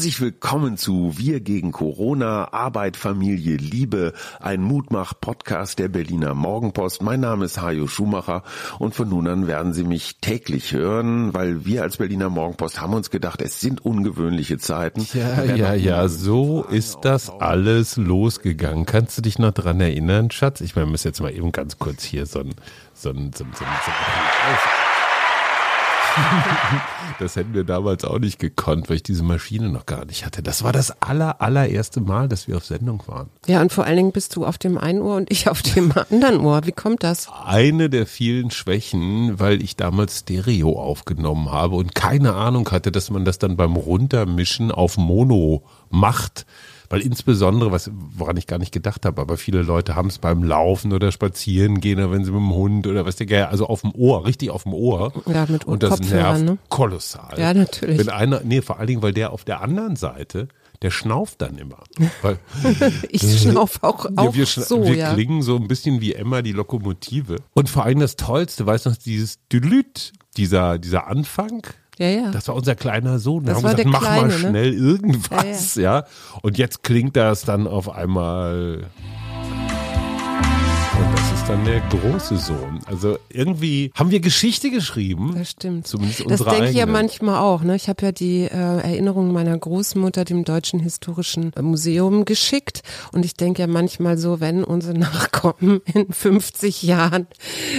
Herzlich willkommen zu Wir gegen Corona, Arbeit, Familie, Liebe, ein Mutmach-Podcast der Berliner Morgenpost. Mein Name ist Hajo Schumacher und von nun an werden Sie mich täglich hören, weil wir als Berliner Morgenpost haben uns gedacht, es sind ungewöhnliche Zeiten. Ja, ja, ja, so ist das alles losgegangen. Kannst du dich noch dran erinnern, Schatz? Ich meine, wir müssen jetzt mal eben ganz kurz hier so ein, so ein, so ein, so ein, so ein das hätten wir damals auch nicht gekonnt, weil ich diese Maschine noch gar nicht hatte. Das war das aller, allererste Mal, dass wir auf Sendung waren. Ja, und vor allen Dingen bist du auf dem einen Ohr und ich auf dem anderen Ohr. Wie kommt das? Eine der vielen Schwächen, weil ich damals Stereo aufgenommen habe und keine Ahnung hatte, dass man das dann beim Runtermischen auf Mono macht. Weil insbesondere, was, woran ich gar nicht gedacht habe, aber viele Leute haben es beim Laufen oder Spazieren gehen oder wenn sie mit dem Hund oder was der also auf dem Ohr, richtig auf dem Ohr. Ja, mit Und das nervt ne? kolossal. Ja, natürlich. Wenn einer, nee, vor allen Dingen, weil der auf der anderen Seite, der schnauft dann immer. Weil, ich schnauf auch, auch wir, schna- so, wir ja. klingen so ein bisschen wie Emma, die Lokomotive. Und vor allem das Tollste, weißt du noch, dieses Dülüt, dieser, dieser Anfang, Ja, ja. das war unser kleiner Sohn. Wir Das haben war gesagt, mach mal Kleine, ne? schnell irgendwas, ja, Und jetzt klingt das dann auf einmal. Und das ist dann der große Sohn. Also irgendwie haben wir Geschichte geschrieben. Das stimmt. Zumindest Das unsere denke ich ja manchmal auch. Ne? Ich habe ja die äh, Erinnerungen meiner Großmutter dem Deutschen Historischen Museum geschickt. Und ich denke ja manchmal so, wenn unsere Nachkommen in 50 Jahren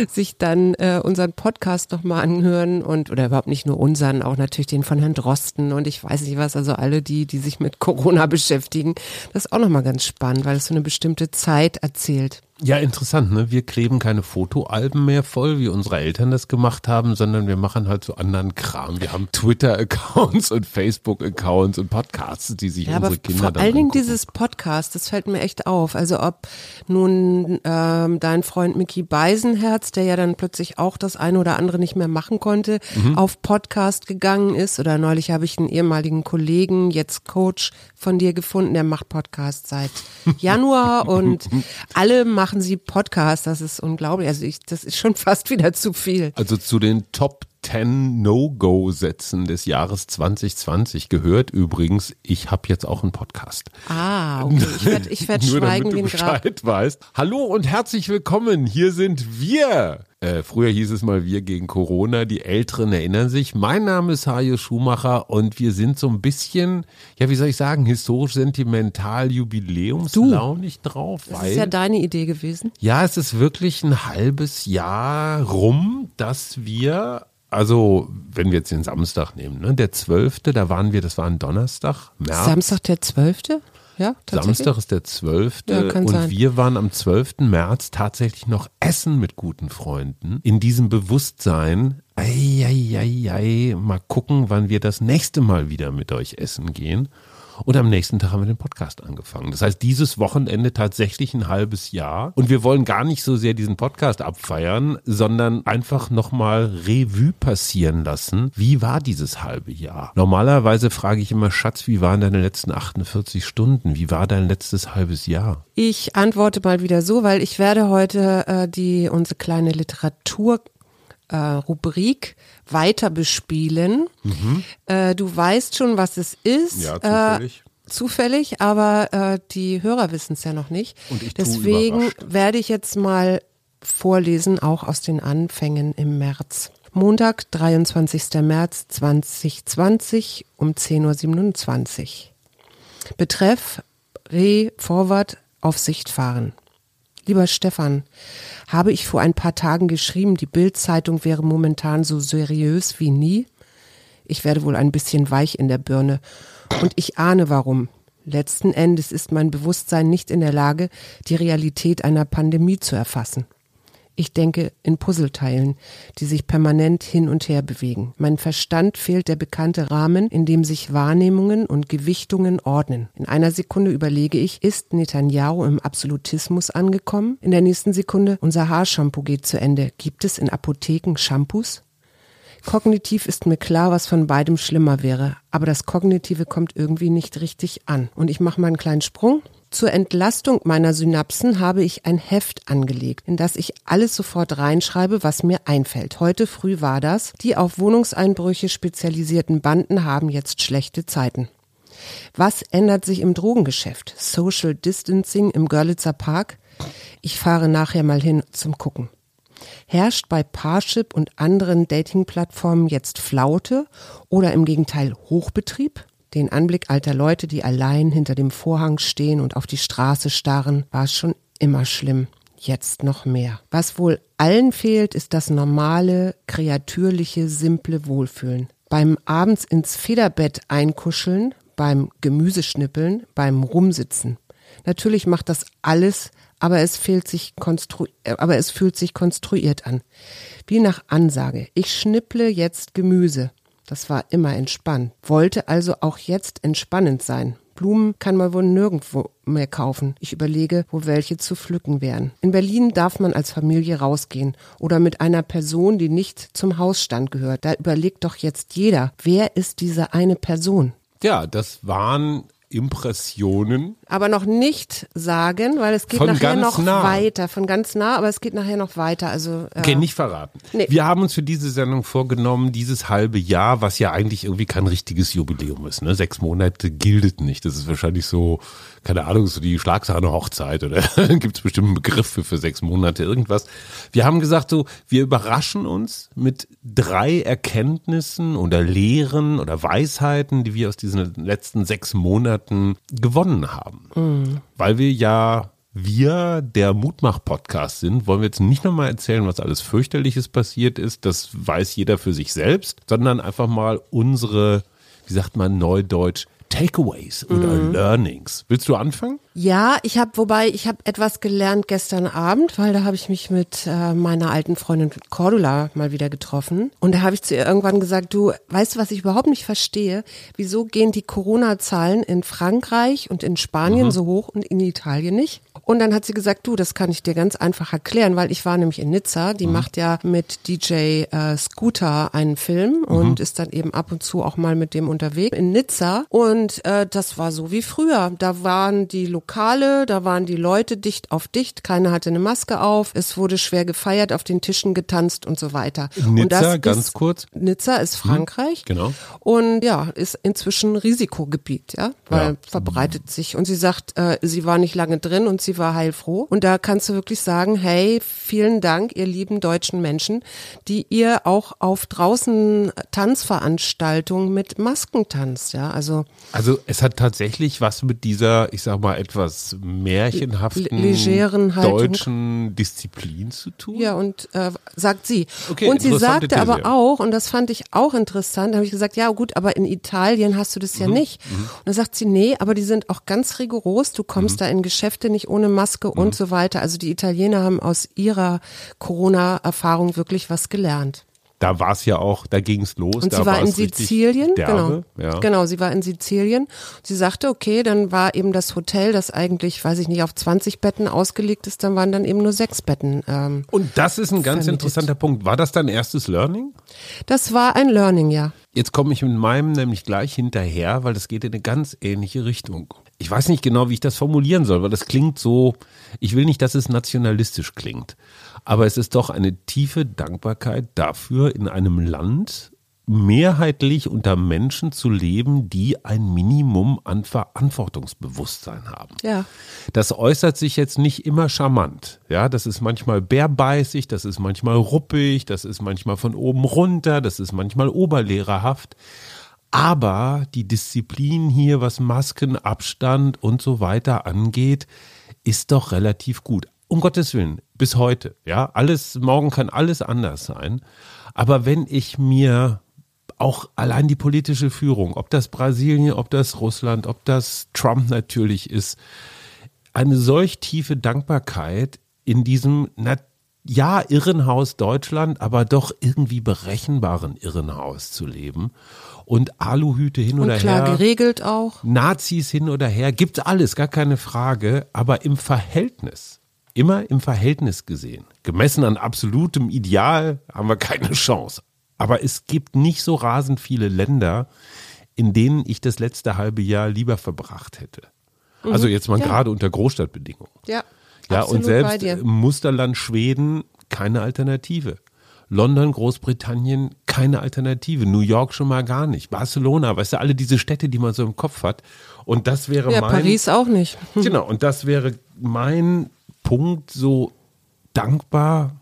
sich dann äh, unseren Podcast nochmal anhören und oder überhaupt nicht nur unseren, auch natürlich den von Herrn Drosten und ich weiß nicht was, also alle die, die sich mit Corona beschäftigen. Das ist auch nochmal ganz spannend, weil es so eine bestimmte Zeit erzählt. Ja, interessant, ne? Wir kleben keine Fotoalben mehr voll, wie unsere Eltern das gemacht haben, sondern wir machen halt so anderen Kram. Wir haben Twitter-Accounts und Facebook-Accounts und Podcasts, die sich Ja, unsere Kinder vor dann allen Dingen dieses Podcast, das fällt mir echt auf. Also ob nun ähm, dein Freund Mickey Beisenherz, der ja dann plötzlich auch das eine oder andere nicht mehr machen konnte, Mhm. auf Podcast gegangen ist. Oder neulich habe ich einen ehemaligen Kollegen, jetzt Coach von dir gefunden, der macht Podcast seit Januar und alle machen sie Podcast. Das ist unglaublich. Also ich, das ist schon fast wieder zu viel. Also zu den Top 10 No-Go-Sätzen des Jahres 2020 gehört übrigens, ich habe jetzt auch einen Podcast. Ah, okay. Ich werde ich werd Nur schweigen damit du. Bescheid weißt. Hallo und herzlich willkommen. Hier sind wir. Äh, früher hieß es mal wir gegen Corona. Die Älteren erinnern sich. Mein Name ist Hajo Schumacher und wir sind so ein bisschen, ja, wie soll ich sagen, historisch sentimental jubiläumslaunig drauf. Das weil ist ja deine Idee gewesen. ja, es ist wirklich ein halbes Jahr rum, dass wir, also wenn wir jetzt den Samstag nehmen, ne, der 12., da waren wir, das war ein Donnerstag, März. Samstag der 12.? Ja? Samstag ist der 12. Ja, und sein. wir waren am 12. März tatsächlich noch essen mit guten Freunden. In diesem Bewusstsein, ei, ei, ei, ei, mal gucken, wann wir das nächste Mal wieder mit euch essen gehen. Und am nächsten Tag haben wir den Podcast angefangen. Das heißt, dieses Wochenende tatsächlich ein halbes Jahr. Und wir wollen gar nicht so sehr diesen Podcast abfeiern, sondern einfach nochmal Revue passieren lassen. Wie war dieses halbe Jahr? Normalerweise frage ich immer, Schatz, wie waren deine letzten 48 Stunden? Wie war dein letztes halbes Jahr? Ich antworte mal wieder so, weil ich werde heute äh, die unsere kleine Literatur äh, Rubrik weiter bespielen. Äh, du weißt schon, was es ist. Mhm. Ja, zufällig. Äh, zufällig, aber äh, die Hörer wissen es ja noch nicht. Und ich Deswegen werde ich jetzt mal vorlesen, auch aus den Anfängen im März. Montag, 23. März 2020 um 10.27 Uhr. Betreff Re-Forward Aufsicht fahren. Lieber Stefan, habe ich vor ein paar Tagen geschrieben, die Bild-Zeitung wäre momentan so seriös wie nie? Ich werde wohl ein bisschen weich in der Birne. Und ich ahne warum. Letzten Endes ist mein Bewusstsein nicht in der Lage, die Realität einer Pandemie zu erfassen. Ich denke in Puzzleteilen, die sich permanent hin und her bewegen. Mein Verstand fehlt der bekannte Rahmen, in dem sich Wahrnehmungen und Gewichtungen ordnen. In einer Sekunde überlege ich, ist Netanyahu im Absolutismus angekommen? In der nächsten Sekunde, unser Haarshampoo geht zu Ende. Gibt es in Apotheken Shampoos? Kognitiv ist mir klar, was von beidem schlimmer wäre, aber das Kognitive kommt irgendwie nicht richtig an. Und ich mache mal einen kleinen Sprung. Zur Entlastung meiner Synapsen habe ich ein Heft angelegt, in das ich alles sofort reinschreibe, was mir einfällt. Heute früh war das. Die auf Wohnungseinbrüche spezialisierten Banden haben jetzt schlechte Zeiten. Was ändert sich im Drogengeschäft? Social Distancing im Görlitzer Park? Ich fahre nachher mal hin zum Gucken. Herrscht bei Parship und anderen Dating-Plattformen jetzt Flaute oder im Gegenteil Hochbetrieb? Den Anblick alter Leute, die allein hinter dem Vorhang stehen und auf die Straße starren, war schon immer schlimm. Jetzt noch mehr. Was wohl allen fehlt, ist das normale, kreatürliche, simple Wohlfühlen. Beim abends ins Federbett einkuscheln, beim Gemüseschnippeln, beim Rumsitzen. Natürlich macht das alles, aber es, fehlt sich konstru aber es fühlt sich konstruiert an. Wie nach Ansage. Ich schnipple jetzt Gemüse. Das war immer entspannt. Wollte also auch jetzt entspannend sein. Blumen kann man wohl nirgendwo mehr kaufen. Ich überlege, wo welche zu pflücken wären. In Berlin darf man als Familie rausgehen oder mit einer Person, die nicht zum Hausstand gehört. Da überlegt doch jetzt jeder, wer ist diese eine Person? Ja, das waren Impressionen. Aber noch nicht sagen, weil es geht Von nachher noch nah. weiter. Von ganz nah, aber es geht nachher noch weiter. Also äh, Okay, nicht verraten. Nee. Wir haben uns für diese Sendung vorgenommen, dieses halbe Jahr, was ja eigentlich irgendwie kein richtiges Jubiläum ist. Ne? Sechs Monate gildet nicht. Das ist wahrscheinlich so, keine Ahnung, so die Schlagsahne-Hochzeit oder gibt es bestimmt einen Begriff für, für sechs Monate, irgendwas. Wir haben gesagt, so, wir überraschen uns mit drei Erkenntnissen oder Lehren oder Weisheiten, die wir aus diesen letzten sechs Monaten gewonnen haben. Weil wir ja wir der Mutmach-Podcast sind, wollen wir jetzt nicht nochmal erzählen, was alles fürchterliches passiert ist. Das weiß jeder für sich selbst, sondern einfach mal unsere, wie sagt man neudeutsch, Takeaways oder Learnings. Willst du anfangen? Ja, ich habe, wobei ich habe etwas gelernt gestern Abend, weil da habe ich mich mit äh, meiner alten Freundin Cordula mal wieder getroffen und da habe ich zu ihr irgendwann gesagt, du weißt du, was ich überhaupt nicht verstehe? Wieso gehen die Corona-Zahlen in Frankreich und in Spanien so hoch und in Italien nicht? Und dann hat sie gesagt, du, das kann ich dir ganz einfach erklären, weil ich war nämlich in Nizza, die macht ja mit DJ äh, Scooter einen Film und ist dann eben ab und zu auch mal mit dem unterwegs in Nizza und äh, das war so wie früher. Da waren die Lokale, da waren die Leute dicht auf dicht, keiner hatte eine Maske auf, es wurde schwer gefeiert, auf den Tischen getanzt und so weiter. und Nizza, das ganz ist, kurz. Nizza ist Frankreich. genau. Und ja, ist inzwischen Risikogebiet, ja, weil Ja. verbreitet sich. Und sie sagt, äh, sie war nicht lange drin und sie war heilfroh. Und da kannst du wirklich sagen, hey, vielen Dank, ihr lieben deutschen Menschen, die ihr auch auf draußen Tanzveranstaltungen mit Masken tanzt, ja. Also Also es hat tatsächlich was mit dieser, ich sag mal, etwas märchenhaften Le- legeren Haltung. deutschen Disziplin zu tun. Ja, und äh, sagt sie. Okay, und sie sagte aber These. auch, und das fand ich auch interessant, da habe ich gesagt, ja gut, aber in Italien hast du das Mhm, ja nicht. Und dann sagt sie, nee, aber die sind auch ganz rigoros, du kommst Mhm. da in Geschäfte nicht ohne Maske und so weiter. Also die Italiener haben aus ihrer Corona-Erfahrung wirklich was gelernt. Da war es ja auch, da ging es los. Und sie war in Sizilien, derbe, genau. Ja. Genau, sie war in Sizilien. Sie sagte, okay, dann war eben das Hotel, das eigentlich, weiß ich nicht, auf 20 Betten ausgelegt ist, dann waren dann eben nur sechs Betten. Ähm, Und das ist ein ganz Vermietet. interessanter Punkt. War das dein erstes Learning? das war ein Learning, ja. Jetzt komme ich mit meinem nämlich gleich hinterher, weil das geht in eine ganz ähnliche Richtung. Ich weiß nicht genau, wie ich das formulieren soll, weil das klingt so, ich will nicht, dass es nationalistisch klingt, aber es ist doch eine tiefe Dankbarkeit dafür, in einem Land mehrheitlich unter Menschen zu leben, die ein Minimum an Verantwortungsbewusstsein haben. Ja. Das äußert sich jetzt nicht immer charmant. Ja, das ist manchmal bärbeißig, das ist manchmal ruppig, das ist manchmal von oben runter, das ist manchmal oberlehrerhaft. Aber die Disziplin hier, was Masken, Abstand und so weiter angeht, ist doch relativ gut. Um Gottes Willen, bis heute. Ja, alles, morgen kann alles anders sein. Aber wenn ich mir auch allein die politische Führung, ob das Brasilien, ob das Russland, ob das Trump natürlich ist, eine solch tiefe Dankbarkeit in diesem, ja, Irrenhaus Deutschland, aber doch irgendwie berechenbaren Irrenhaus zu leben und Aluhüte hin Und oder klar her. geregelt auch. Nazis hin oder her, gibt's alles, gar keine Frage, aber im Verhältnis, immer im Verhältnis gesehen, gemessen an absolutem Ideal, haben wir keine Chance. Aber es gibt nicht so rasend viele Länder, in denen ich das letzte halbe Jahr lieber verbracht hätte. Also jetzt mal Ja. gerade unter Großstadtbedingungen. Ja. Ja, und selbst Musterland Schweden keine Alternative. London, Großbritannien, keine Alternative. New York schon mal gar nicht. Barcelona, weißt du, alle diese Städte, die man so im Kopf hat. Und das wäre Ja, mein. Paris auch nicht. Genau, und das wäre mein Punkt, so dankbar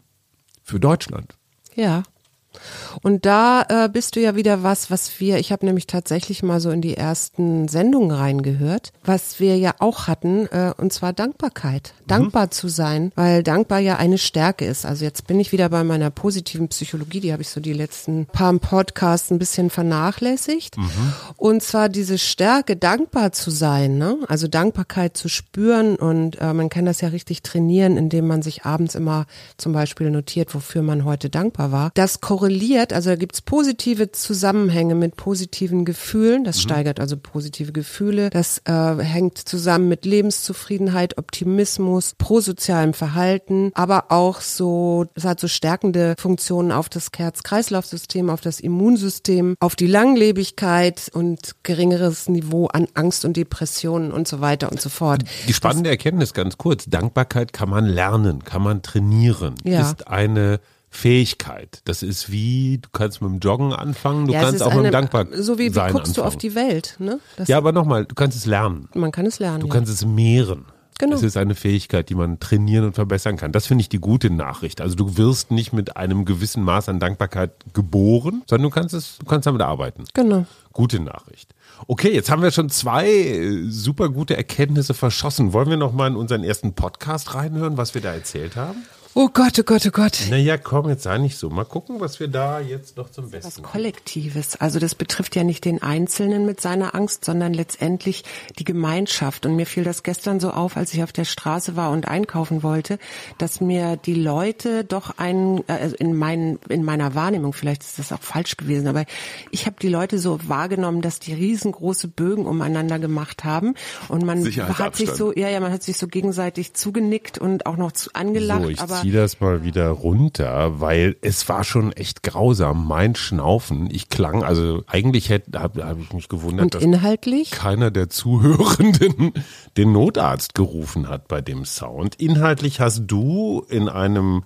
für Deutschland. Ja. Und da äh, bist du ja wieder was, was wir, ich habe nämlich tatsächlich mal so in die ersten Sendungen reingehört, was wir ja auch hatten, äh, und zwar Dankbarkeit. Dankbar zu sein, weil dankbar ja eine Stärke ist. Also jetzt bin ich wieder bei meiner positiven Psychologie, die habe ich so die letzten paar Podcasts ein bisschen vernachlässigt. Und zwar diese Stärke, dankbar zu sein, ne? also Dankbarkeit zu spüren und äh, man kann das ja richtig trainieren, indem man sich abends immer zum Beispiel notiert, wofür man heute dankbar war. Das korreliert, also da gibt's positive Zusammenhänge mit positiven Gefühlen, das steigert also positive Gefühle, das äh, hängt zusammen mit Lebenszufriedenheit, Optimismus, prosozialem Verhalten, aber auch so, es hat so stärkende Funktionen auf das Herz-Kreislauf-System, auf das Immunsystem, auf die Langlebigkeit und geringeres Niveau an Angst und Depressionen und so weiter und so fort. Die spannende Erkenntnis ganz kurz, Dankbarkeit kann man lernen, kann man trainieren, Ja. ist eine Fähigkeit. Das ist wie, du kannst mit dem Joggen anfangen, du Ja, kannst auch mit dem eine- Dankbar So wie, wie guckst du auf anfangen. die Welt, ne? Das, Ja, aber nochmal, du kannst es lernen. Man kann es lernen. Du ja. kannst es mehren. Genau. Es ist eine Fähigkeit, die man trainieren und verbessern kann. Das finde ich die gute Nachricht. Also du wirst nicht mit einem gewissen Maß an Dankbarkeit geboren, sondern du kannst es, du kannst damit arbeiten. Genau. Gute Nachricht. Okay, jetzt haben wir schon zwei äh, super gute Erkenntnisse verschossen. Wollen wir noch mal in unseren ersten Podcast reinhören, was wir da erzählt haben? Oh Gott, oh Gott, oh Gott. Naja, komm, jetzt sei nicht so. Mal gucken, was wir da jetzt noch zum Was Besten Kollektives. Also das betrifft ja nicht den Einzelnen mit seiner Angst, sondern letztendlich die Gemeinschaft. Und mir fiel das gestern so auf, als ich auf der Straße war und einkaufen wollte, dass mir die Leute doch einen, also in, mein, in meiner Wahrnehmung, vielleicht ist das auch falsch gewesen, aber ich habe die Leute so wahrgenommen, dass die riesengroße Bögen umeinander gemacht haben und man hat sich so, ja, ja, man hat sich so gegenseitig zugenickt und auch noch zu, angelacht. So, ich aber ziehe das mal wieder runter, weil es war schon echt grausam. Mein Schnaufen, ich klang, also eigentlich hätte, habe hab ich mich gewundert, und dass inhaltlich? keiner der Zuhörenden den Notarzt gerufen hat bei dem Sound. Inhaltlich hast du in einem,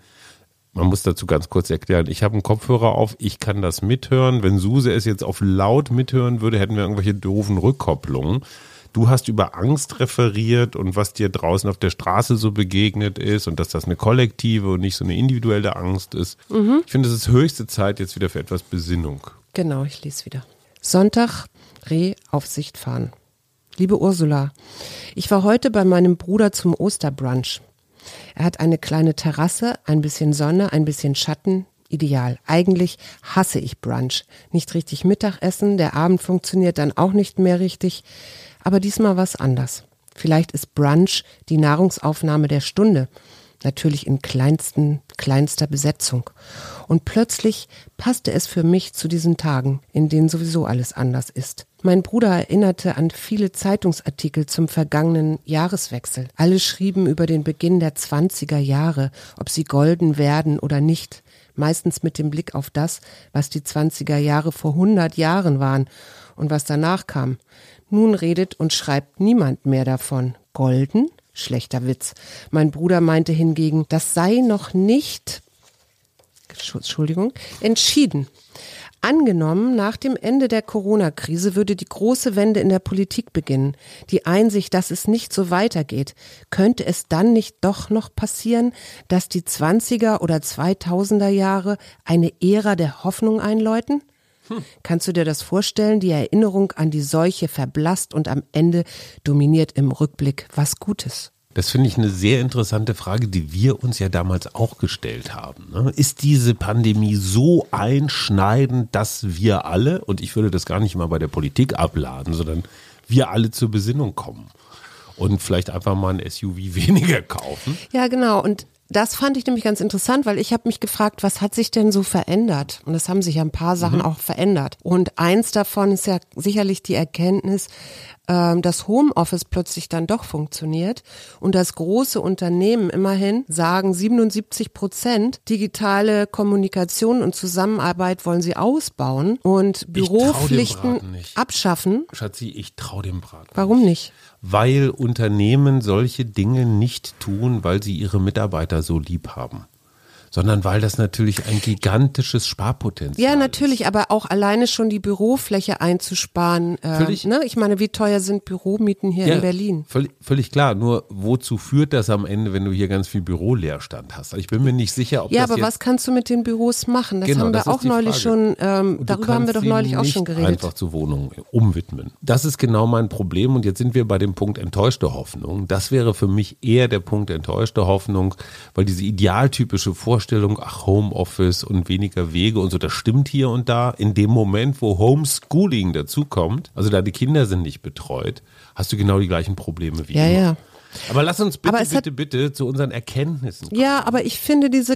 man muss dazu ganz kurz erklären, ich habe einen Kopfhörer auf, ich kann das mithören. Wenn Suse es jetzt auf laut mithören würde, hätten wir irgendwelche doofen Rückkopplungen. Du hast über Angst referiert und was dir draußen auf der Straße so begegnet ist und dass das eine kollektive und nicht so eine individuelle Angst ist. Ich finde, es ist höchste Zeit jetzt wieder für etwas Besinnung. Genau, ich lese wieder. Sonntag, Rehaufsicht fahren. Liebe Ursula, ich war heute bei meinem Bruder zum Osterbrunch. Er hat eine kleine Terrasse, ein bisschen Sonne, ein bisschen Schatten. Ideal. Eigentlich hasse ich Brunch. Nicht richtig Mittagessen, der Abend funktioniert dann auch nicht mehr richtig. Aber diesmal was anders. Vielleicht ist Brunch die Nahrungsaufnahme der Stunde. Natürlich in kleinsten, kleinster Besetzung. Und plötzlich passte es für mich zu diesen Tagen, in denen sowieso alles anders ist. Mein Bruder erinnerte an viele Zeitungsartikel zum vergangenen Jahreswechsel. Alle schrieben über den Beginn der 20er Jahre, ob sie golden werden oder nicht. Meistens mit dem Blick auf das, was die 20er Jahre vor 100 Jahren waren und was danach kam. Nun redet und schreibt niemand mehr davon. Golden? Schlechter Witz. Mein Bruder meinte hingegen, das sei noch nicht Entschuldigung, entschieden. Angenommen, nach dem Ende der Corona-Krise würde die große Wende in der Politik beginnen, die Einsicht, dass es nicht so weitergeht, könnte es dann nicht doch noch passieren, dass die 20er oder 2000er Jahre eine Ära der Hoffnung einläuten? Kannst du dir das vorstellen? Die Erinnerung an die Seuche verblasst und am Ende dominiert im Rückblick was Gutes. Das finde ich eine sehr interessante Frage, die wir uns ja damals auch gestellt haben. ne? Ist diese Pandemie so einschneidend, dass wir alle, und ich würde das gar nicht mal bei der Politik abladen, sondern wir alle zur Besinnung kommen und vielleicht einfach mal ein SUV weniger kaufen? Ja, genau. Und das fand ich nämlich ganz interessant, weil ich habe mich gefragt, was hat sich denn so verändert? Und es haben sich ja ein paar Sachen auch verändert. Und eins davon ist ja sicherlich die Erkenntnis, ähm, dass Homeoffice plötzlich dann doch funktioniert und dass große Unternehmen immerhin sagen, 77 Prozent digitale Kommunikation und Zusammenarbeit wollen sie ausbauen und Büropflichten abschaffen. Schatzi, ich traue dem Braten. Warum nicht? Weil Unternehmen solche Dinge nicht tun, weil sie ihre Mitarbeiter so lieb haben, sondern weil das natürlich ein gigantisches Sparpotenzial Ja, natürlich, aber auch alleine schon die Bürofläche einzusparen. Äh, Völlig- ne? Ich meine, wie teuer sind Büromieten hier in Berlin? Völlig, völlig klar. Nur wozu führt das am Ende, wenn du hier ganz viel Büroleerstand hast? Also ich bin mir nicht sicher, ob Ja, das aber jetzt was kannst du mit den Büros machen? Das Genau, haben wir das ist auch neulich Frage. schon, ähm, darüber haben wir doch neulich auch schon geredet. Einfach zu Wohnungen umwidmen. Das ist genau mein Problem und jetzt sind wir bei dem Punkt enttäuschte Hoffnung. Das wäre für mich eher der Punkt enttäuschte Hoffnung, weil diese idealtypische Vorstellung, ach Homeoffice und weniger Wege und so, das stimmt hier und da. In dem Moment, wo Homeschooling dazukommt, also da die Kinder sind nicht betreut, hast du genau die gleichen Probleme wie Ja, immer. ja. Aber lass uns bitte, es hat- bitte, bitte zu unseren Erkenntnissen kommen. Ja, aber ich finde diese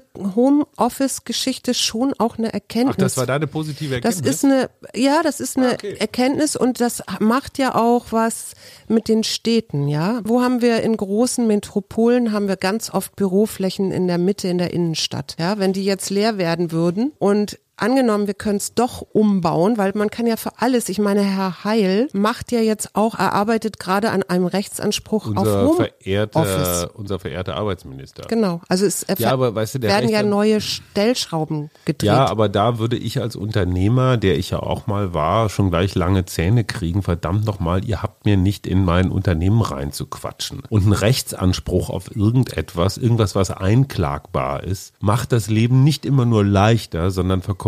Homeoffice-Geschichte schon auch eine Erkenntnis. Ach, das war deine positive Das Erkenntnis? ist eine, ja, das ist eine Ah, okay. Erkenntnis und das macht ja auch was mit den Städten, ja. Wo haben wir in großen Metropolen haben wir ganz oft Büroflächen in der Mitte, in der Innenstadt, ja. Wenn die jetzt leer werden würden und Angenommen, wir können es doch umbauen, weil man kann ja für alles, ich meine, Herr Heil macht ja jetzt auch, er arbeitet gerade an einem Rechtsanspruch unser auf Homeoffice. unser verehrter Arbeitsminister. Genau, also es Ja, aber weißt du, werden ja Rechtsan- neue Stellschrauben gedreht. Ja, aber da würde ich als Unternehmer, der ich ja auch mal war, schon gleich lange Zähne kriegen. Verdammt nochmal, ihr habt mir nicht in mein Unternehmen reinzuquatschen. Und ein Rechtsanspruch auf irgendetwas, irgendwas, was einklagbar ist, macht das Leben nicht immer nur leichter, sondern verkompliziert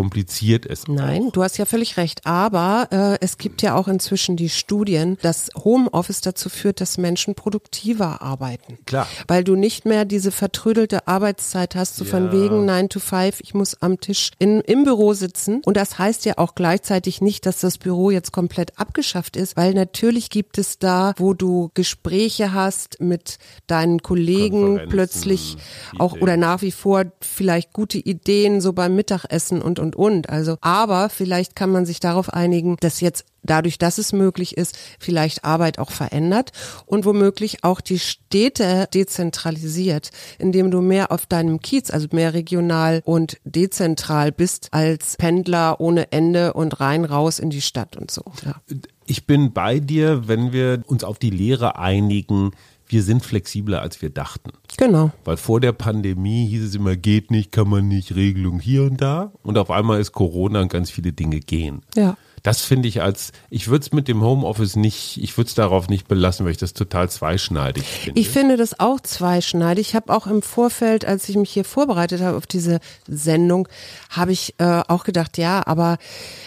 es. Nein, du hast ja völlig recht. Aber äh, es gibt ja auch inzwischen die Studien, dass Homeoffice dazu führt, dass Menschen produktiver arbeiten. Klar. Weil du nicht mehr diese vertrödelte Arbeitszeit hast, so von Ja. wegen 9 to 5, ich muss am Tisch in, im Büro sitzen. Und das heißt ja auch gleichzeitig nicht, dass das Büro jetzt komplett abgeschafft ist, weil natürlich gibt es da, wo du Gespräche hast mit deinen Kollegen, plötzlich auch oder nach wie vor vielleicht gute Ideen so beim Mittagessen und und und. Also, aber vielleicht kann man sich darauf einigen, dass jetzt dadurch, dass es möglich ist, vielleicht Arbeit auch verändert und womöglich auch die Städte dezentralisiert, indem du mehr auf deinem Kiez, also mehr regional und dezentral bist als Pendler ohne Ende und rein raus in die Stadt und so. Ja. Ich bin bei dir, wenn wir uns auf die Lehre einigen, wir sind flexibler, als wir dachten. Genau. Weil vor der Pandemie hieß es immer, geht nicht, kann man nicht, Regelung hier und da. Und auf einmal ist Corona und ganz viele Dinge gehen. Ja. Das finde ich als, ich würde es mit dem Homeoffice nicht, ich würde es darauf nicht belassen, weil ich das total zweischneidig finde. Ich finde das auch zweischneidig. Ich habe auch im Vorfeld, als ich mich hier vorbereitet habe auf diese Sendung, habe ich äh, auch gedacht, ja, aber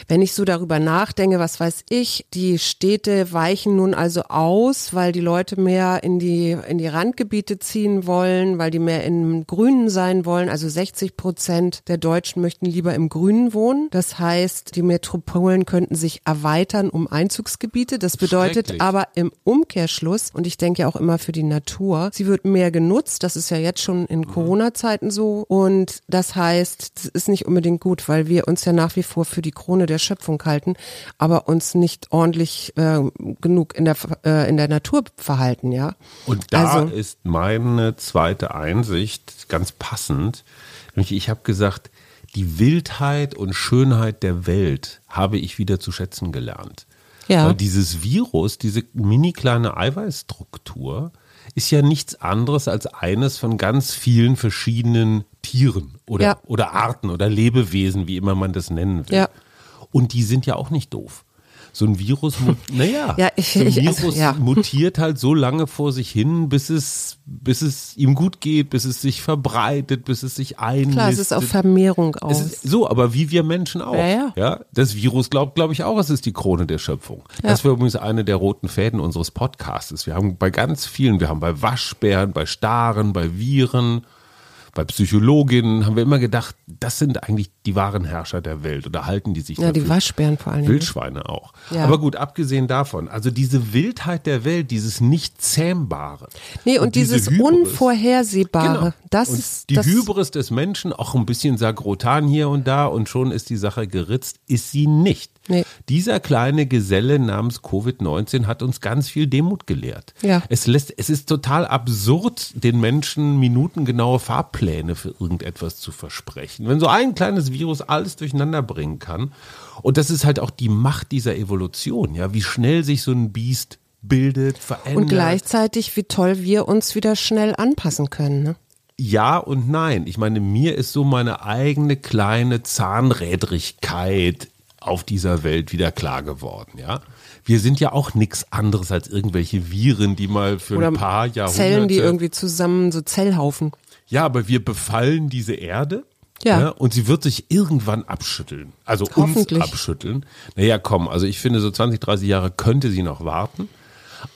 wenn ich so darüber nachdenke, was weiß ich, die Städte weichen nun also aus, weil die Leute mehr in die in die Randgebiete ziehen wollen, weil die mehr im Grünen sein wollen. Also 60 Prozent der Deutschen möchten lieber im Grünen wohnen. Das heißt, die Metropolen könnten sich erweitern um Einzugsgebiete. Das bedeutet aber im Umkehrschluss, und ich denke ja auch immer für die Natur, sie wird mehr genutzt. Das ist ja jetzt schon in Corona-Zeiten so. Und das heißt, das ist nicht unbedingt gut, weil wir uns ja nach wie vor für die Krone der Schöpfung halten, aber uns nicht ordentlich äh, genug in der, äh, in der Natur verhalten, ja. Und da Also- ist meine zweite Einsicht ganz passend. Ich habe gesagt, die Wildheit und Schönheit der Welt habe ich wieder zu schätzen gelernt. Ja. Weil dieses Virus, diese mini kleine Eiweißstruktur, ist ja nichts anderes als eines von ganz vielen verschiedenen Tieren oder, Ja. oder Arten oder Lebewesen, wie immer man das nennen will. Ja. Und die sind ja auch nicht doof. So ein Virus, naja, Ja, ich- so ein ich- Virus also, ja. mutiert halt so lange vor sich hin, bis es, bis es ihm gut geht, bis es sich verbreitet, bis es sich einnistet. Klar, es ist auf Vermehrung aus. so, aber wie wir Menschen auch. Ja, ja. das Virus glaubt, glaube ich, auch, es ist die Krone der Schöpfung. Das wäre übrigens eine der roten Fäden unseres Podcasts. Wir haben bei ganz vielen, wir haben bei Waschbären, bei Staren, bei Viren, bei Psychologinnen, haben wir immer gedacht, das sind eigentlich die wahren Herrscher der Welt oder halten die sich ja, die dafür? Waschbären vor allen Dingen. Wildschweine auch. Ja. Aber gut, abgesehen davon, also diese Wildheit der Welt, dieses nicht zähmbare. Nee, und, diese dieses Hybris. Unvorhersehbare, Genau. das und ist die das, Hybris des Menschen, auch ein bisschen Sagrotan hier und da und schon ist die Sache geritzt, ist sie nicht. Nee. Dieser kleine Geselle namens Covid-19 hat uns ganz viel Demut gelehrt. Ja. Es lässt, es ist total absurd, den Menschen minutengenaue Fahrpläne für irgendetwas zu versprechen. Wenn so ein kleines Virus alles durcheinander bringen kann. Und das ist halt auch die Macht dieser Evolution, ja, wie schnell sich so ein Biest bildet, verändert. und gleichzeitig, wie toll wir uns wieder schnell anpassen können. Ne? ja und nein. Ich meine, mir ist so meine eigene kleine Zahnrädrigkeit auf dieser Welt wieder klar geworden, ja. Wir sind ja auch nichts anderes als irgendwelche Viren, die mal für Oder ein paar Jahrhunderte. Zellen, die irgendwie zusammen, so Zellhaufen. Ja, aber wir befallen diese Erde. Ja. und sie wird sich irgendwann abschütteln. Also uns abschütteln. Naja, komm, also ich finde, so 20, 30 Jahre könnte sie noch warten.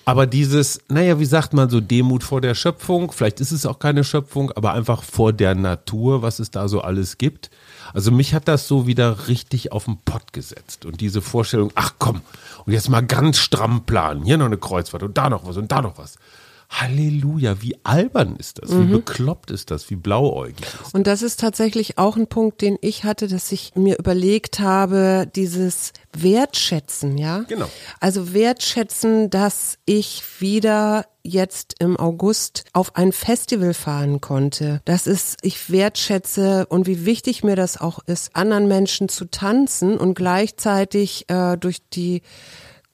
Aber dieses, naja, wie sagt man so, Demut vor der Schöpfung, vielleicht ist es auch keine Schöpfung, aber einfach vor der Natur, was es da so alles gibt. Also mich hat das so wieder richtig auf den Pott gesetzt. Und diese Vorstellung, ach komm, und jetzt mal ganz stramm planen. Hier noch eine Kreuzfahrt und da noch was und da noch was. Halleluja, wie albern ist das, wie bekloppt ist das, wie blauäugig ist das. Und das ist tatsächlich auch ein Punkt, den ich hatte, dass ich mir überlegt habe, dieses Wertschätzen, ja? Genau. Also wertschätzen, dass ich wieder jetzt im August auf ein Festival fahren konnte. Das ist, ich wertschätze und wie wichtig mir das auch ist, anderen Menschen zu tanzen und gleichzeitig äh, durch die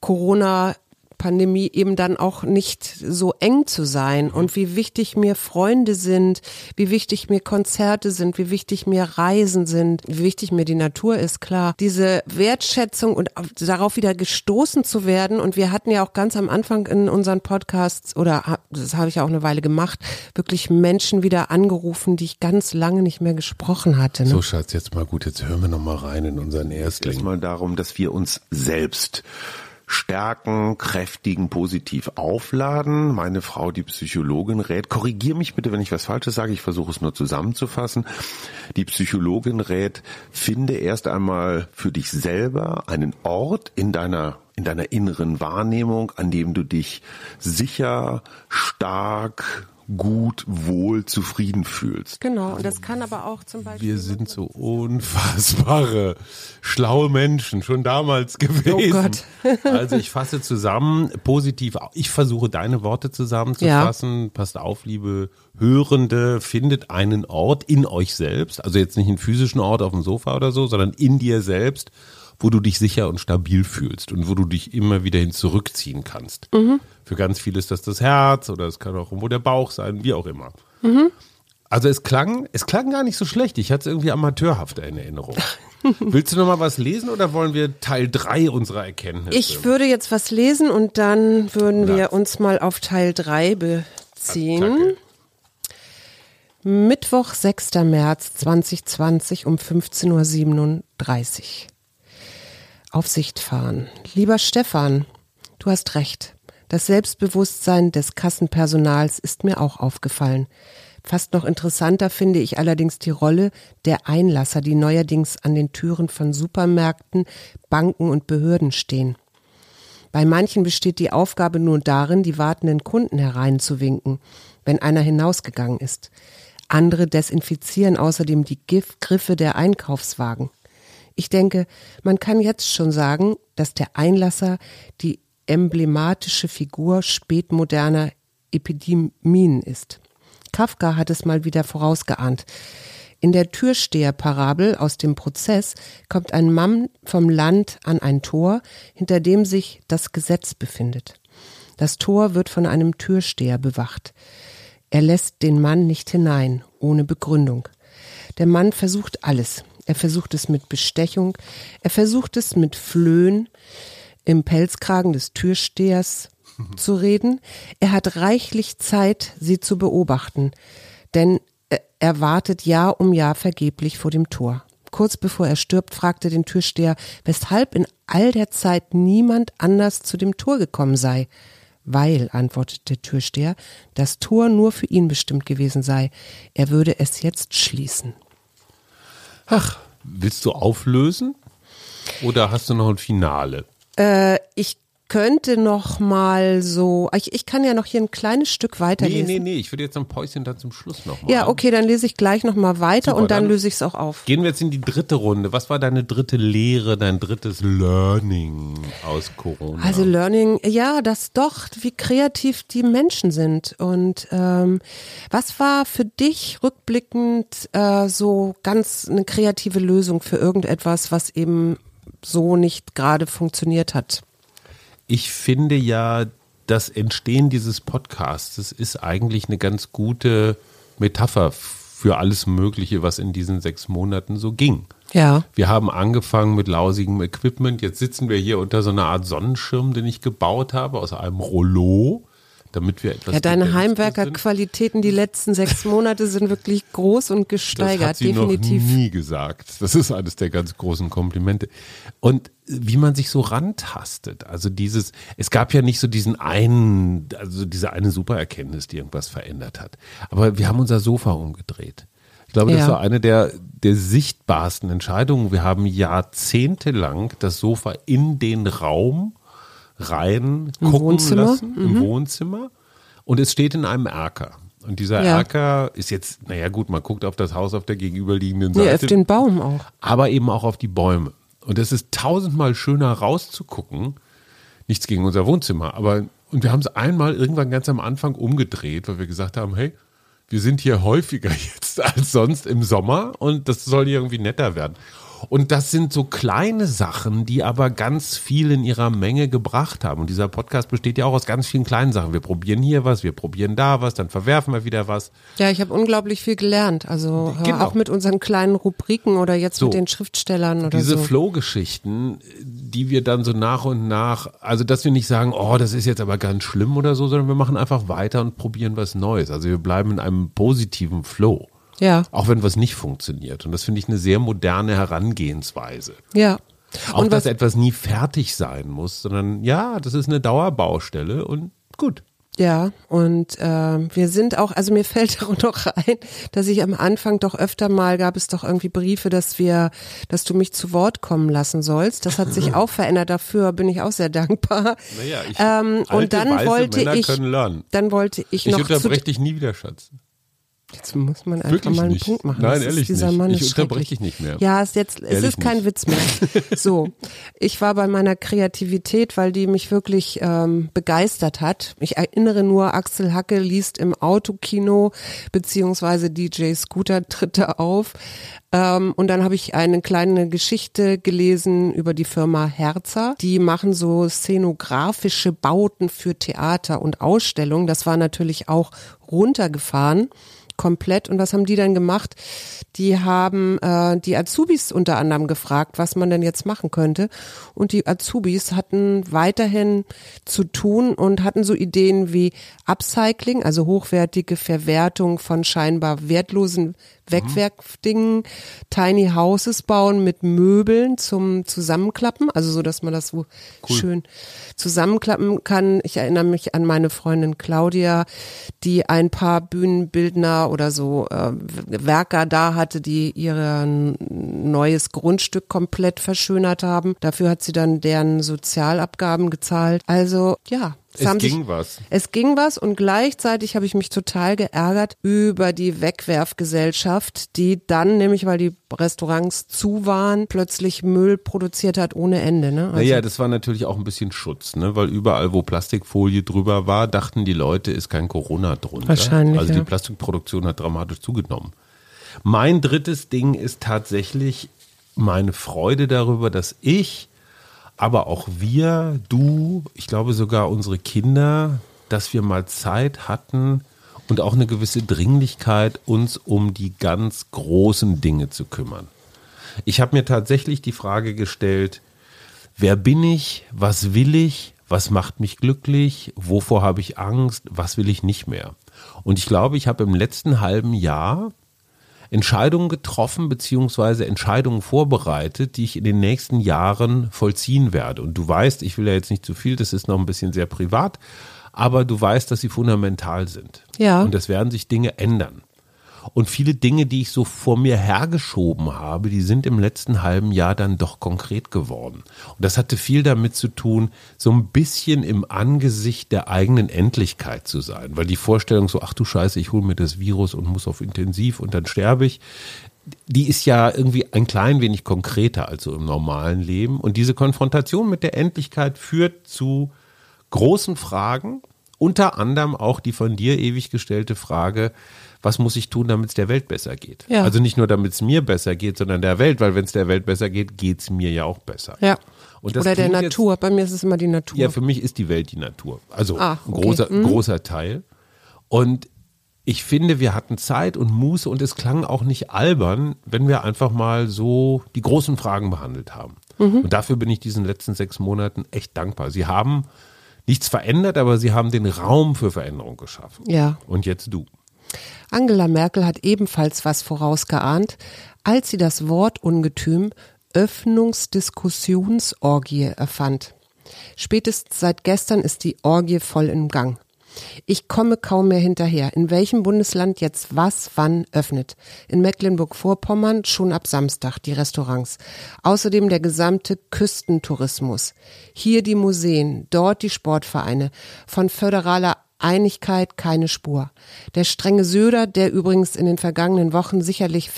Corona Pandemie eben dann auch nicht so eng zu sein und wie wichtig mir Freunde sind, wie wichtig mir Konzerte sind, wie wichtig mir Reisen sind, wie wichtig mir die Natur ist, klar. Diese Wertschätzung und darauf wieder gestoßen zu werden und wir hatten ja auch ganz am Anfang in unseren Podcasts oder das habe ich ja auch eine Weile gemacht, wirklich Menschen wieder angerufen, die ich ganz lange nicht mehr gesprochen hatte. Ne? So, Schatz, jetzt mal gut, jetzt hören wir noch mal rein in unseren Erstling. Es mal darum, dass wir uns selbst stärken, kräftigen, positiv aufladen. Meine Frau, die Psychologin, rät, korrigier mich bitte, wenn ich was Falsches sage, ich versuche es nur zusammenzufassen. Die Psychologin rät, finde erst einmal für dich selber einen Ort in deiner in deiner inneren Wahrnehmung, an dem du dich sicher, stark, gut, wohl, zufrieden fühlst. Genau, und das kann aber auch zum Beispiel. Wir sind so unfassbare, schlaue Menschen, schon damals gewesen. Oh Gott. also ich fasse zusammen, positiv, ich versuche deine Worte zusammenzufassen. Passt auf, liebe Hörende, findet einen Ort in euch selbst, also jetzt nicht einen physischen Ort auf dem Sofa oder so, sondern in dir selbst, wo du dich sicher und stabil fühlst und wo du dich immer wieder hin zurückziehen kannst. Für ganz viele ist das das Herz oder es kann auch irgendwo der Bauch sein, wie auch immer. Also es klang, es klang gar nicht so schlecht. Ich hatte es irgendwie amateurhaft in Erinnerung. Willst du noch mal was lesen oder wollen wir Teil 3 unserer Erkenntnisse? Ich würde jetzt was lesen und dann würden wir uns mal auf Teil 3 beziehen. Attacke. Mittwoch, 6. März 2020 um 15.37 Uhr. Aufsicht fahren. Lieber Stefan, du hast recht. Das Selbstbewusstsein des Kassenpersonals ist mir auch aufgefallen. Fast noch interessanter finde ich allerdings die Rolle der Einlasser, die neuerdings an den Türen von Supermärkten, Banken und Behörden stehen. Bei manchen besteht die Aufgabe nur darin, die wartenden Kunden hereinzuwinken, wenn einer hinausgegangen ist. Andere desinfizieren außerdem die Giftgriffe der Einkaufswagen. Ich denke, man kann jetzt schon sagen, dass der Einlasser die emblematische Figur spätmoderner Epidemien ist. Kafka hat es mal wieder vorausgeahnt. In der Türsteherparabel aus dem Prozess kommt ein Mann vom Land an ein Tor, hinter dem sich das Gesetz befindet. Das Tor wird von einem Türsteher bewacht. Er lässt den Mann nicht hinein, ohne Begründung. Der Mann versucht alles. Er versucht es mit Bestechung, er versucht es mit Flöhen im Pelzkragen des Türstehers zu reden. Er hat reichlich Zeit, sie zu beobachten, denn er- er wartet Jahr um Jahr vergeblich vor dem Tor. Kurz bevor er stirbt, fragte den Türsteher, weshalb in all der Zeit niemand anders zu dem Tor gekommen sei. Weil, antwortete der Türsteher, das Tor nur für ihn bestimmt gewesen sei. Er würde es jetzt schließen. Ach, willst du auflösen? Oder hast du noch ein Finale? Äh, ich könnte noch mal so, ich, ich kann ja noch hier ein kleines Stück Nee, weiterlesen. nee, nee, ich würde jetzt ein Päuschen dann zum Schluss noch mal. Ja, okay, dann lese ich gleich noch mal weiter Super, und dann, dann- löse ich es auch auf. Gehen wir jetzt in die dritte Runde. Was war deine dritte Lehre, dein drittes Learning aus Corona? Also Learning, ja, das doch, wie kreativ die Menschen sind. Und ähm, was war für dich rückblickend äh, so ganz eine kreative Lösung für irgendetwas, was eben so nicht gerade funktioniert hat? Ich finde ja, das Entstehen dieses Podcasts, ist eigentlich eine ganz gute Metapher für alles Mögliche, was in diesen sechs Monaten so ging. Ja. Wir haben angefangen mit lausigem Equipment. Jetzt sitzen wir hier unter so einer Art Sonnenschirm, den ich gebaut habe aus einem Rollo damit wir etwas. Ja, deine Heimwerkerqualitäten die letzten sechs Monate sind wirklich groß und gesteigert, das hat sie definitiv. noch nie gesagt. Das ist eines der ganz großen Komplimente. Und wie man sich so rantastet, also dieses, es gab ja nicht so diesen einen, also diese eine Supererkenntnis, die irgendwas verändert hat. Aber wir haben unser Sofa umgedreht. Ich glaube, das Ja. war eine der, der sichtbarsten Entscheidungen. Wir haben jahrzehntelang das Sofa in den Raum rein Im gucken Wohnzimmer? lassen, im Wohnzimmer. Und es steht in einem Erker. Und dieser Ja. Erker ist jetzt, naja gut, man guckt auf das Haus auf der gegenüberliegenden Nee, auf Seite, den Baum auch. aber eben auch auf die Bäume. Und es ist tausendmal schöner rauszugucken. Nichts gegen unser Wohnzimmer, aber und wir haben es einmal irgendwann ganz am Anfang umgedreht, weil wir gesagt haben, hey, wir sind hier häufiger jetzt als sonst im Sommer und das soll hier irgendwie netter werden. Und das sind so kleine Sachen, die aber ganz viel in ihrer Menge gebracht haben. Und dieser Podcast besteht ja auch aus ganz vielen kleinen Sachen. Wir probieren hier was, wir probieren da was, dann verwerfen wir wieder was. Ja, ich habe unglaublich viel gelernt. Also äh, Genau. auch mit unseren kleinen Rubriken oder jetzt So. mit den Schriftstellern oder diese so. Flow-Geschichten, die wir dann so nach und nach, also dass wir nicht sagen, oh, das ist jetzt aber ganz schlimm oder so, sondern wir machen einfach weiter und probieren was Neues. Also wir bleiben in einem positiven Flow. Ja, Auch wenn was nicht funktioniert. Und das finde ich eine sehr moderne Herangehensweise. ja. Auch, Und dass was, etwas nie fertig sein muss, sondern ja, das ist eine Dauerbaustelle und gut. ja, und äh, wir sind auch, also mir fällt auch noch ein, dass ich am Anfang doch öfter mal gab es doch irgendwie Briefe, dass wir, dass du mich zu Wort kommen lassen sollst. Das hat sich auch verändert. Dafür bin ich auch sehr dankbar. Naja, ich, ähm, und dann wollte Männer ich, können lernen. dann wollte ich Ich noch zu, unterbreche dich nie wieder, Schatz. Jetzt muss man einfach Wirklich mal einen nicht. Punkt machen. Nein, Das ehrlich dieser nicht. Mann Ich unterbreche dich nicht mehr. Ja, es ist jetzt, es ist kein nicht. Witz mehr. So, ich war bei meiner Kreativität, weil die mich wirklich ähm, begeistert hat. Ich erinnere nur, Axel Hacke liest im Autokino beziehungsweise DJ Scooter tritt da auf. Ähm, und dann habe ich eine kleine Geschichte gelesen über die Firma Herzer. Die machen so szenografische Bauten für Theater und Ausstellungen. Das war natürlich auch runtergefahren komplett. Und was haben die dann gemacht? Die haben äh, die Azubis unter anderem gefragt, was man denn jetzt machen könnte. Und die Azubis hatten weiterhin zu tun und hatten so Ideen wie Upcycling, also hochwertige Verwertung von scheinbar wertlosen Wegwerfdingen, Tiny Houses bauen mit Möbeln zum Zusammenklappen, also so, dass man das so schön zusammenklappen kann. Ich erinnere mich an meine Freundin Claudia, die ein paar Bühnenbildner oder so äh, Werker da hatte, die ihr neues Grundstück komplett verschönert haben. Dafür hat sie dann deren Sozialabgaben gezahlt. Also ja, Es ging sich, was. es ging was und gleichzeitig habe ich mich total geärgert über die Wegwerfgesellschaft, die dann, nämlich weil die Restaurants zu waren, plötzlich Müll produziert hat ohne Ende. Ne? Also, Naja, das war natürlich auch ein bisschen Schutz, ne? weil überall, wo Plastikfolie drüber war, dachten die Leute, ist kein Corona drunter. Wahrscheinlich, Also ja. die Plastikproduktion hat dramatisch zugenommen. Mein drittes Ding ist tatsächlich meine Freude darüber, dass ich, aber auch wir, du, ich glaube sogar unsere Kinder, dass wir mal Zeit hatten und auch eine gewisse Dringlichkeit, uns um die ganz großen Dinge zu kümmern. Ich habe mir tatsächlich die Frage gestellt, wer bin ich, was will ich, was macht mich glücklich, wovor habe ich Angst, was will ich nicht mehr. Und ich glaube, ich habe im letzten halben Jahr Entscheidungen getroffen beziehungsweise Entscheidungen vorbereitet, die ich in den nächsten Jahren vollziehen werde. Und du weißt, ich will ja jetzt nicht zu viel, das ist noch ein bisschen sehr privat, aber du weißt, dass sie fundamental sind. Ja. Und es werden sich Dinge ändern. Und viele Dinge, die ich so vor mir hergeschoben habe, die sind im letzten halben Jahr dann doch konkret geworden. Und das hatte viel damit zu tun, so ein bisschen im Angesicht der eigenen Endlichkeit zu sein. Weil die Vorstellung so, ach du Scheiße, ich hole mir das Virus und muss auf Intensiv und dann sterbe ich, die ist ja irgendwie ein klein wenig konkreter als so im normalen Leben. Und diese Konfrontation mit der Endlichkeit führt zu großen Fragen, unter anderem auch die von dir ewig gestellte Frage, was muss ich tun, damit es der Welt besser geht? Ja. Also nicht nur, damit es mir besser geht, sondern der Welt, weil wenn es der Welt besser geht, geht es mir ja auch besser. ja. Oder der klingt jetzt- Natur. Bei mir ist es immer die Natur. Ja, für mich ist die Welt die Natur. Also Ah, ein okay. großer, Mhm. großer Teil. Und ich finde, wir hatten Zeit und Muße und es klang auch nicht albern, wenn wir einfach mal so die großen Fragen behandelt haben. Mhm. Und dafür bin ich diesen letzten sechs Monaten echt dankbar. Sie haben nichts verändert, aber sie haben den Raum für Veränderung geschaffen. Ja. Und jetzt du. Angela Merkel hat ebenfalls was vorausgeahnt, als sie das Wort Ungetüm Öffnungsdiskussionsorgie erfand. Spätestens seit gestern ist die Orgie voll im Gang. Ich komme kaum mehr hinterher, in welchem Bundesland jetzt was wann öffnet. In Mecklenburg-Vorpommern schon ab Samstag die Restaurants. Außerdem der gesamte Küstentourismus. Hier die Museen, dort die Sportvereine. Von föderaler Einigkeit keine Spur. Der strenge Söder, der übrigens in den vergangenen Wochen sicherlich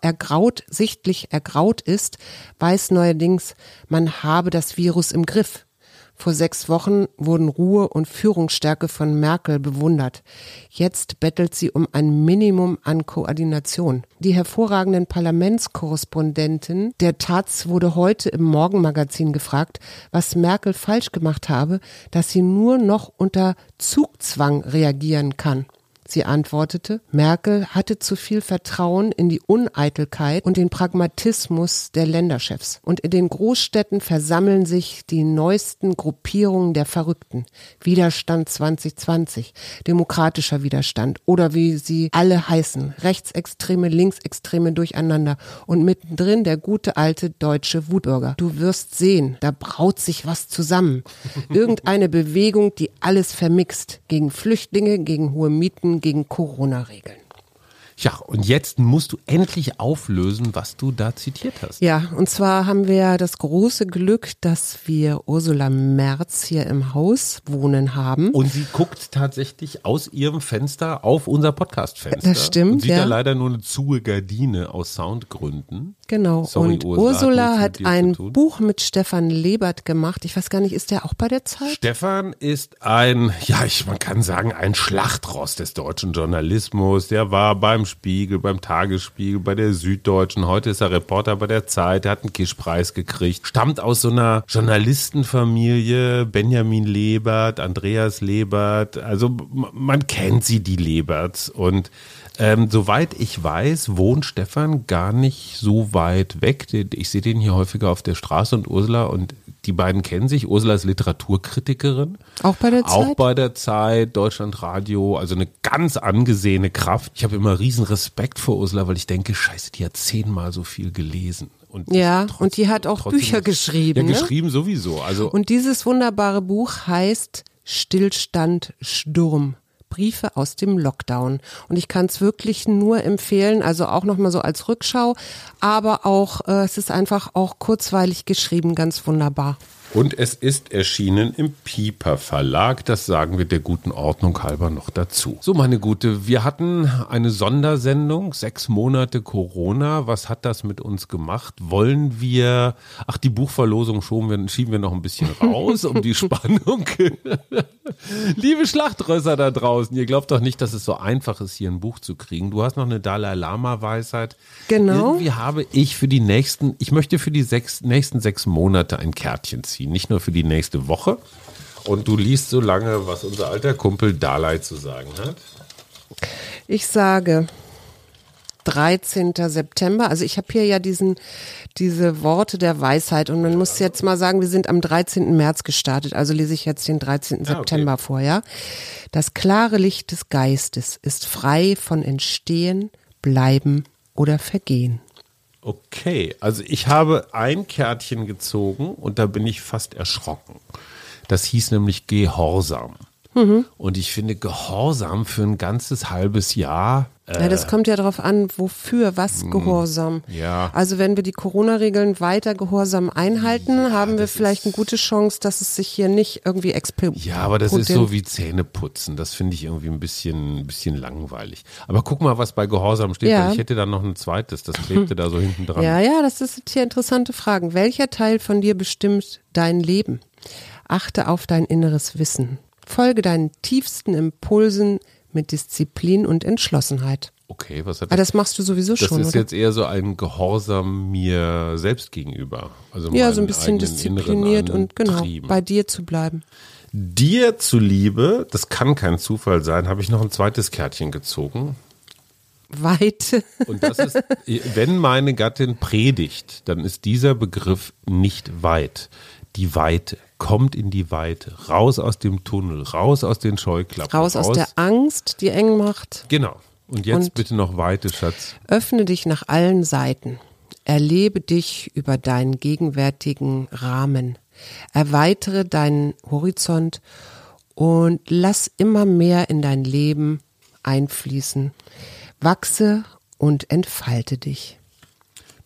ergraut, sichtlich ergraut ist, weiß neuerdings, man habe das Virus im Griff. Vor sechs Wochen wurden Ruhe und Führungsstärke von Merkel bewundert. Jetzt bettelt sie um ein Minimum an Koordination. Die hervorragenden Parlamentskorrespondenten der Taz wurde heute im Morgenmagazin gefragt, was Merkel falsch gemacht habe, dass sie nur noch unter Zugzwang reagieren kann. Sie antwortete, Merkel hatte zu viel Vertrauen in die Uneitelkeit und den Pragmatismus der Länderchefs. Und in den Großstädten versammeln sich die neuesten Gruppierungen der Verrückten. Widerstand 2020, demokratischer Widerstand oder wie sie alle heißen, Rechtsextreme, Linksextreme durcheinander und mittendrin der gute alte deutsche Wutbürger. Du wirst sehen, da braut sich was zusammen. Irgendeine Bewegung, die alles vermixt. Gegen Flüchtlinge, gegen hohe Mieten, gegen Corona-Regeln. Ja, und jetzt musst du endlich auflösen, was du da zitiert hast. Ja, und zwar haben wir das große Glück, dass wir Ursula Merz hier im Haus wohnen haben. Und sie guckt tatsächlich aus ihrem Fenster auf unser Podcast-Fenster. Das stimmt, und sieht ja. da leider nur eine zuge Gardine aus Soundgründen. Genau. Sorry, und Ursula, Ursula hat hat ein. Buch mit Stefan Lebert gemacht. Ich weiß gar nicht, ist der auch bei der Zeit? Stefan ist ein, ja, ich, man kann sagen, ein Schlachtross des deutschen Journalismus. Der war beim Spiegel, beim Tagesspiegel, bei der Süddeutschen. Heute ist er Reporter bei der Zeit. Er hat einen Kischpreis gekriegt. Stammt aus so einer Journalistenfamilie. Benjamin Lebert, Andreas Lebert. Also man kennt sie, die Leberts. Und ähm, soweit ich weiß, wohnt Stefan gar nicht so weit weg. Ich sehe den hier häufiger auf der Straße und Ursula und die beiden kennen sich. Ursula ist Literaturkritikerin. Auch bei der Auch Zeit? bei der Zeit, Deutschlandradio, also eine ganz angesehene Kraft. Ich habe immer riesen Respekt vor Ursula, weil ich denke, scheiße, die hat zehnmal so viel gelesen. Und Ja, trotzdem- und die hat auch Bücher geschrieben, Ja, ne? geschrieben sowieso. Also Und dieses wunderbare Buch heißt Stillstand Sturm. Briefe aus dem Lockdown. Und ich kann es wirklich nur empfehlen, also auch nochmal so als Rückschau, aber auch, äh, es ist einfach auch kurzweilig geschrieben, ganz wunderbar. Und es ist erschienen im Pieper Verlag. Das sagen wir der guten Ordnung halber noch dazu. So, meine Gute, wir hatten eine Sondersendung, sechs Monate Corona. Was hat das mit uns gemacht? Wollen wir, ach, die Buchverlosung schieben wir, schieben wir noch ein bisschen raus, um die Spannung. Liebe Schlachtrösser da draußen, ihr glaubt doch nicht, dass es so einfach ist, hier ein Buch zu kriegen. Du hast noch eine Dalai Lama-Weisheit. Genau. Irgendwie habe ich für die nächsten, ich möchte für die sechs, nächsten sechs Monate ein Kärtchen ziehen, nicht nur für die nächste Woche. Und du liest so lange, was unser alter Kumpel Dalai zu sagen hat. Ich sage 13. September. Also ich habe hier ja diesen, diese Worte der Weisheit und man muss jetzt mal sagen, wir sind am 13. März gestartet. Also lese ich jetzt den 13. Ah, okay. September vor, ja. Das klare Licht des Geistes ist frei von Entstehen, Bleiben oder Vergehen. Okay, also ich habe ein Kärtchen gezogen und da bin ich fast erschrocken. Das hieß nämlich Gehorsam. Mhm. Und ich finde Gehorsam für ein ganzes halbes Jahr. Äh, Ja, das kommt ja darauf an, wofür, was Gehorsam. ja. Also wenn wir die Corona-Regeln weiter gehorsam einhalten, haben wir vielleicht eine gute Chance, dass es sich hier nicht irgendwie explodiert. Ja, aber das ist so wie Zähneputzen. Das finde ich irgendwie ein bisschen, ein bisschen langweilig. Aber guck mal, was bei Gehorsam steht. Ja. weil Ich hätte da noch ein zweites, das klebte da so hinten dran. Ja, ja, das ist hier interessante Fragen. Welcher Teil von dir bestimmt dein Leben? Achte auf dein inneres Wissen. Folge deinen tiefsten Impulsen mit Disziplin und Entschlossenheit. Okay, was hat Aber das? das machst du sowieso Das schon, ist oder? jetzt eher so ein Gehorsam mir selbst gegenüber. Also ja, so ein bisschen diszipliniert und genau bei dir zu bleiben. Dir zuliebe, das kann kein Zufall sein, habe ich noch ein zweites Kärtchen gezogen. Weite. Und das ist, wenn meine Gattin predigt, dann ist dieser Begriff nicht weit. Die Weite. Kommt in die Weite. Raus aus dem Tunnel. Raus aus den Scheuklappen. Raus aus der Angst, die eng macht. Genau. Und jetzt Und- bitte noch Weite, Schatz. Öffne dich nach allen Seiten. Erlebe dich über deinen gegenwärtigen Rahmen. Erweitere deinen Horizont und lass immer mehr in dein Leben einfließen. Wachse und entfalte dich.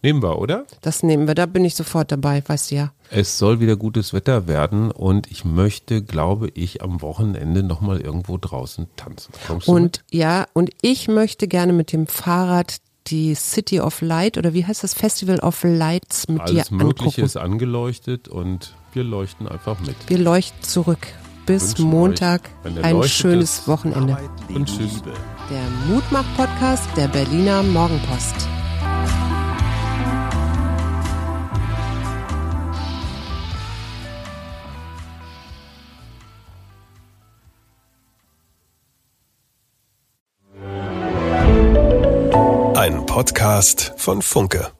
Nehmen wir, oder? Das nehmen wir, da bin ich sofort dabei, weißt du ja. Es soll wieder gutes Wetter werden und ich möchte, glaube ich, am Wochenende nochmal irgendwo draußen tanzen. Kommst du mit? Und ja, und ich möchte gerne mit dem Fahrrad die City of Light oder wie heißt das Festival of Lights mit Alles dir Mögliche angucken. ist angeleuchtet und wir leuchten einfach mit. Wir leuchten zurück. Bis Wünschen Montag euch, ein schönes ist, Wochenende. Arbeit, Leben, Und tschüss. Der Mutmach-Podcast der Berliner Morgenpost. Podcast von Funke.